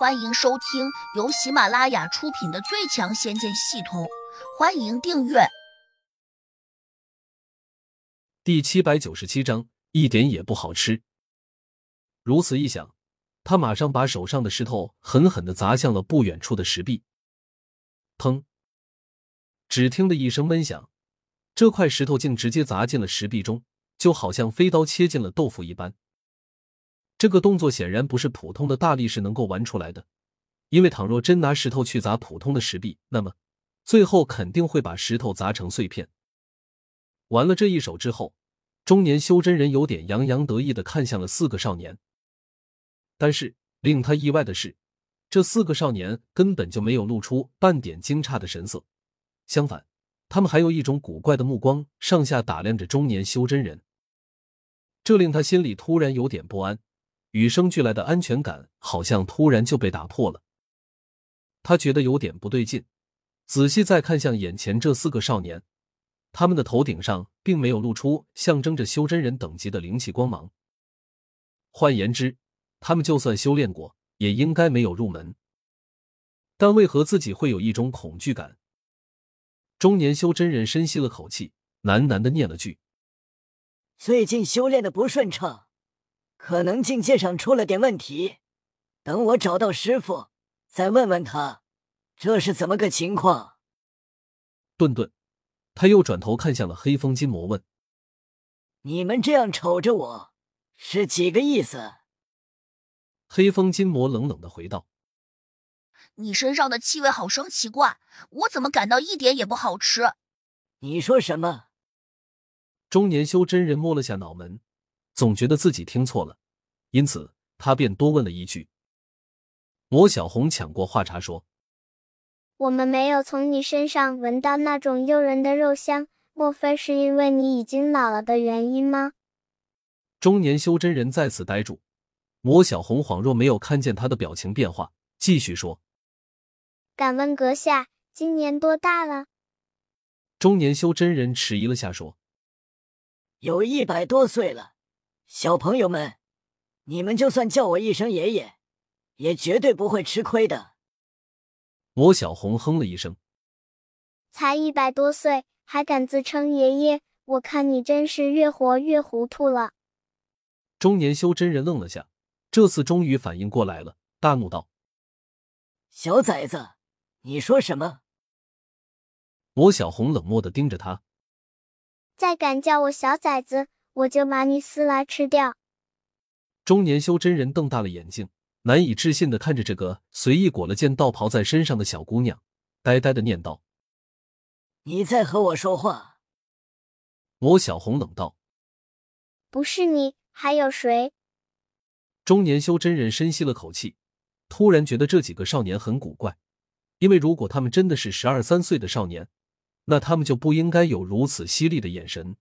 欢迎收听由喜马拉雅出品的《最强仙剑系统》，欢迎订阅。第七百九十七章，一点也不好吃。如此一想，他马上把手上的石头狠狠的砸向了不远处的石壁。砰！只听得一声闷响，这块石头竟直接砸进了石壁中，就好像飞刀切进了豆腐一般。这个动作显然不是普通的大力士能够玩出来的，因为倘若真拿石头去砸普通的石壁，那么最后肯定会把石头砸成碎片。完了这一手之后，中年修真人有点洋洋得意的看向了四个少年。但是令他意外的是，这四个少年根本就没有露出半点惊诧的神色，相反，他们还有一种古怪的目光上下打量着中年修真人。这令他心里突然有点不安。与生俱来的安全感好像突然就被打破了，他觉得有点不对劲，仔细再看向眼前这四个少年，他们的头顶上并没有露出象征着修真人等级的灵气光芒。换言之，他们就算修炼过，也应该没有入门。但为何自己会有一种恐惧感？中年修真人深吸了口气，喃喃的念了句：“最近修炼的不顺畅。”可能境界上出了点问题，等我找到师傅，再问问他，这是怎么个情况？顿顿，他又转头看向了黑风金魔，问：“你们这样瞅着我，是几个意思？”黑风金魔冷冷的回道：“你身上的气味好生奇怪，我怎么感到一点也不好吃？”你说什么？中年修真人摸了下脑门。总觉得自己听错了，因此他便多问了一句。魔小红抢过话茬说：“我们没有从你身上闻到那种诱人的肉香，莫非是因为你已经老了的原因吗？”中年修真人在此呆住，魔小红恍若没有看见他的表情变化，继续说：“敢问阁下今年多大了？”中年修真人迟疑了下说：“有一百多岁了。”小朋友们，你们就算叫我一声爷爷，也绝对不会吃亏的。魔小红哼了一声，才一百多岁，还敢自称爷爷？我看你真是越活越糊涂了。中年修真人愣了下，这次终于反应过来了，大怒道：“小崽子，你说什么？”魔小红冷漠的盯着他，再敢叫我小崽子！我就把你撕来吃掉！中年修真人瞪大了眼睛，难以置信的看着这个随意裹了件道袍在身上的小姑娘，呆呆的念道：“你在和我说话？”魔小红冷道：“不是你，还有谁？”中年修真人深吸了口气，突然觉得这几个少年很古怪，因为如果他们真的是十二三岁的少年，那他们就不应该有如此犀利的眼神。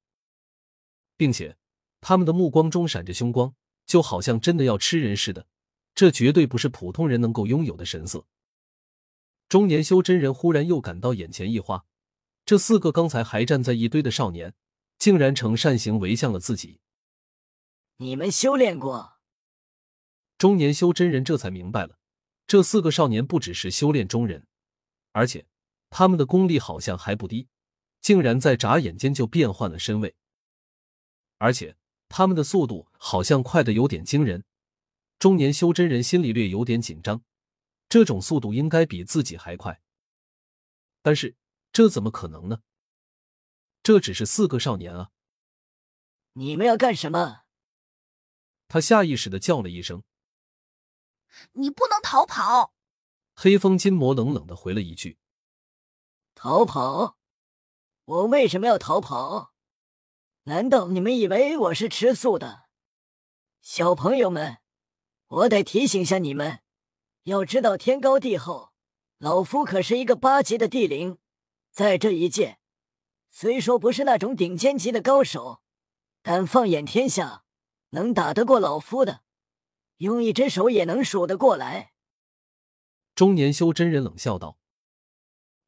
并且，他们的目光中闪着凶光，就好像真的要吃人似的。这绝对不是普通人能够拥有的神色。中年修真人忽然又感到眼前一花，这四个刚才还站在一堆的少年，竟然呈扇形围向了自己。你们修炼过？中年修真人这才明白了，这四个少年不只是修炼中人，而且他们的功力好像还不低，竟然在眨眼间就变换了身位。而且他们的速度好像快的有点惊人，中年修真人心里略有点紧张，这种速度应该比自己还快。但是这怎么可能呢？这只是四个少年啊！你们要干什么？他下意识的叫了一声：“你不能逃跑！”黑风金魔冷冷的回了一句：“逃跑？我为什么要逃跑？”难道你们以为我是吃素的？小朋友们，我得提醒下你们，要知道天高地厚，老夫可是一个八级的地灵，在这一界，虽说不是那种顶尖级的高手，但放眼天下，能打得过老夫的，用一只手也能数得过来。中年修真人冷笑道。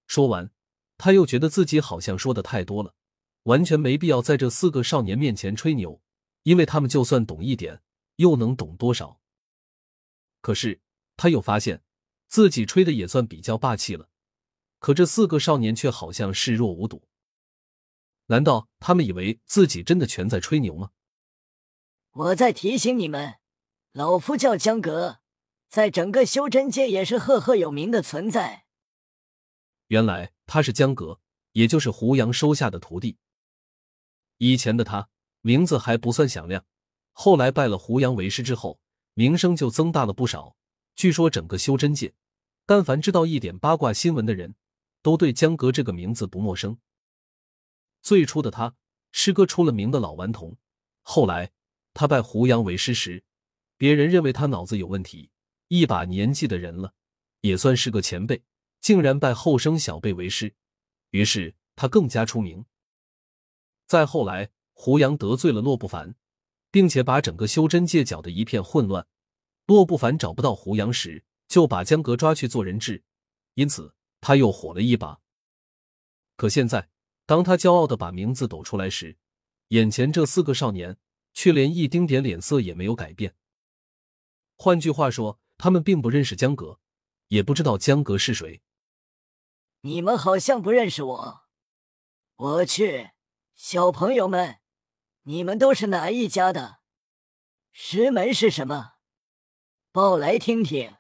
说完，他又觉得自己好像说的太多了。完全没必要在这四个少年面前吹牛，因为他们就算懂一点，又能懂多少？可是他又发现自己吹的也算比较霸气了，可这四个少年却好像视若无睹。难道他们以为自己真的全在吹牛吗？我在提醒你们，老夫叫江阁，在整个修真界也是赫赫有名的存在。原来他是江阁，也就是胡杨收下的徒弟。以前的他名字还不算响亮，后来拜了胡杨为师之后，名声就增大了不少。据说整个修真界，但凡知道一点八卦新闻的人，都对江阁这个名字不陌生。最初的他是个出了名的老顽童，后来他拜胡杨为师时，别人认为他脑子有问题，一把年纪的人了，也算是个前辈，竟然拜后生小辈为师，于是他更加出名。再后来，胡杨得罪了洛不凡，并且把整个修真界搅得一片混乱，洛不凡找不到胡杨时，就把江格抓去做人质，因此他又火了一把。可现在。当他骄傲的把名字抖出来时，眼前这四个少年却连一丁点脸色也没有改变。换句话说，他们并不认识江格，也不知道江格是谁。你们好像不认识我。我去，小朋友们，你们都是哪一家的？石门是什么？报来听听，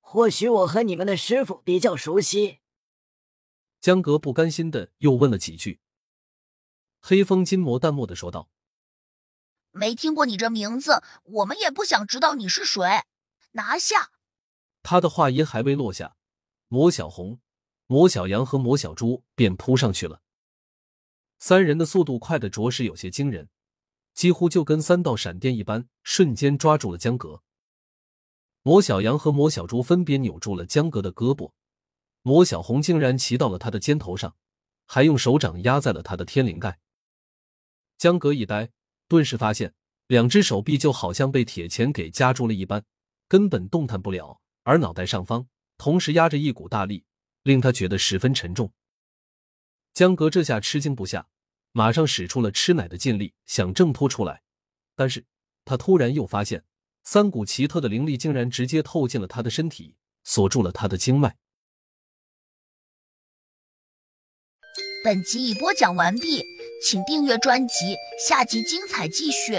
或许我和你们的师傅比较熟悉。江格不甘心的又问了几句。黑风金魔淡漠的说道：“没听过你这名字，我们也不想知道你是谁。拿下！”他的话音还未落下，魔小红、魔小羊和魔小猪便扑上去了。三人的速度快的着实有些惊人，几乎就跟三道闪电一般，瞬间抓住了江阁。魔小羊和魔小猪分别扭住了江阁的胳膊。魔小红竟然骑到了他的肩头上，还用手掌压在了他的天灵盖。江阁一呆，顿时发现两只手臂就好像被铁钳给夹住了一般，根本动弹不了。而脑袋上方同时压着一股大力，令他觉得十分沉重。江阁这下吃惊不下，马上使出了吃奶的劲力，想挣脱出来。但是他突然又发现，三股奇特的灵力竟然直接透进了他的身体，锁住了他的经脉。本集已播讲完毕，请订阅专辑，下集精彩继续。